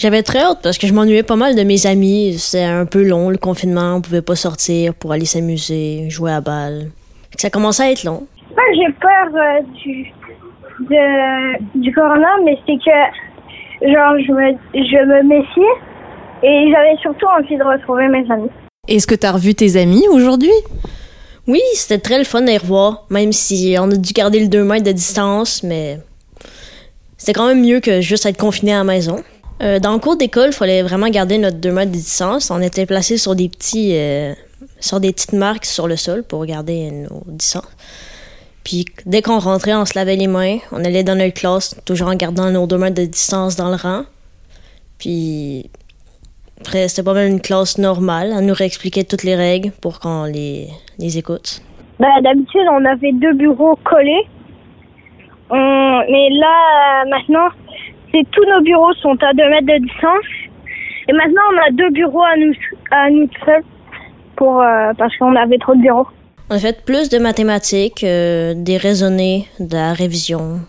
J'avais très hâte parce que je m'ennuyais pas mal de mes amis. C'était un peu long le confinement, on pouvait pas sortir pour aller s'amuser, jouer à balle. Ça commençait à être long. Pas que j'ai peur euh, du de, du corona, mais c'est que genre je me je me méfie et j'avais surtout envie de retrouver mes amis. Est-ce que tu as revu tes amis aujourd'hui? Oui, c'était très le fun de les revoir, même si on a dû garder le 2 mètres de distance, mais c'était quand même mieux que juste être confiné à la maison. Euh, dans le cours d'école, il fallait vraiment garder notre 2 mètres de distance. On était placés sur des petits euh, sur des petites marques sur le sol pour garder nos distances. Puis dès qu'on rentrait, on se lavait les mains. On allait dans notre classe, toujours en gardant nos deux mètres de distance dans le rang. Puis après, c'était pas mal une classe normale. On nous réexpliquait toutes les règles pour qu'on les, les écoute. Ben, D'habitude, on avait deux bureaux collés. mais là, maintenant, tous nos bureaux sont à deux mètres de distance. Et maintenant, on a deux bureaux à nous, à nous seuls pour, euh, parce qu'on avait trop de bureaux. On a fait plus de mathématiques, euh, des raisonnés, de la révision.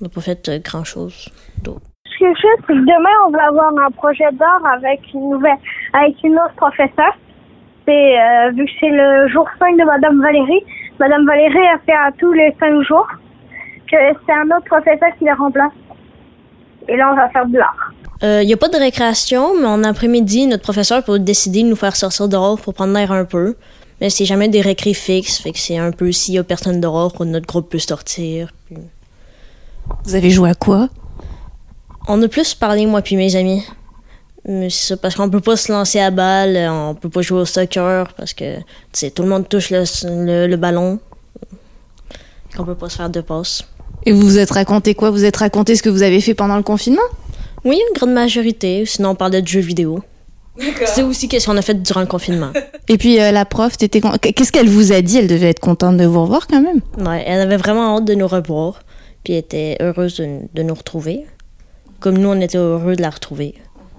On n'a pas fait euh, grand-chose d'autre. Ce que je sais, c'est que demain, on va avoir un projet d'art avec une nouvelle, avec une autre professeure. C'est, vu que c'est le jour 5 de Madame Valérie, Madame Valérie a fait à tous les 5 jours que c'est un autre professeur qui la remplace. Et là, on va faire de l'art. Il euh, n'y a pas de récréation, mais en après-midi, notre professeur peut décider de nous faire sortir dehors pour prendre l'air un peu. Mais c'est jamais des récré fixes, fait que c'est un peu s'il y a personne dehors, notre groupe peut sortir. Vous avez joué à quoi? On a plus parlé, moi puis mes amis. Mais c'est ça, parce qu'on peut pas se lancer à balle, on peut pas jouer au soccer, parce que, tout le monde touche le, le, ballon. On peut pas se faire de passe. Et vous vous êtes raconté quoi? Vous êtes raconté ce que vous avez fait pendant le confinement? Oui, une grande majorité. Sinon, on parlait de jeux vidéo. C'est aussi qu'est-ce qu'on a fait durant le confinement. Et puis euh, la prof, qu'est-ce qu'elle vous a dit? Elle devait être contente de vous revoir quand même. Ouais, elle avait vraiment hâte de nous revoir, puis elle était heureuse de, de nous retrouver, comme nous on était heureux de la retrouver.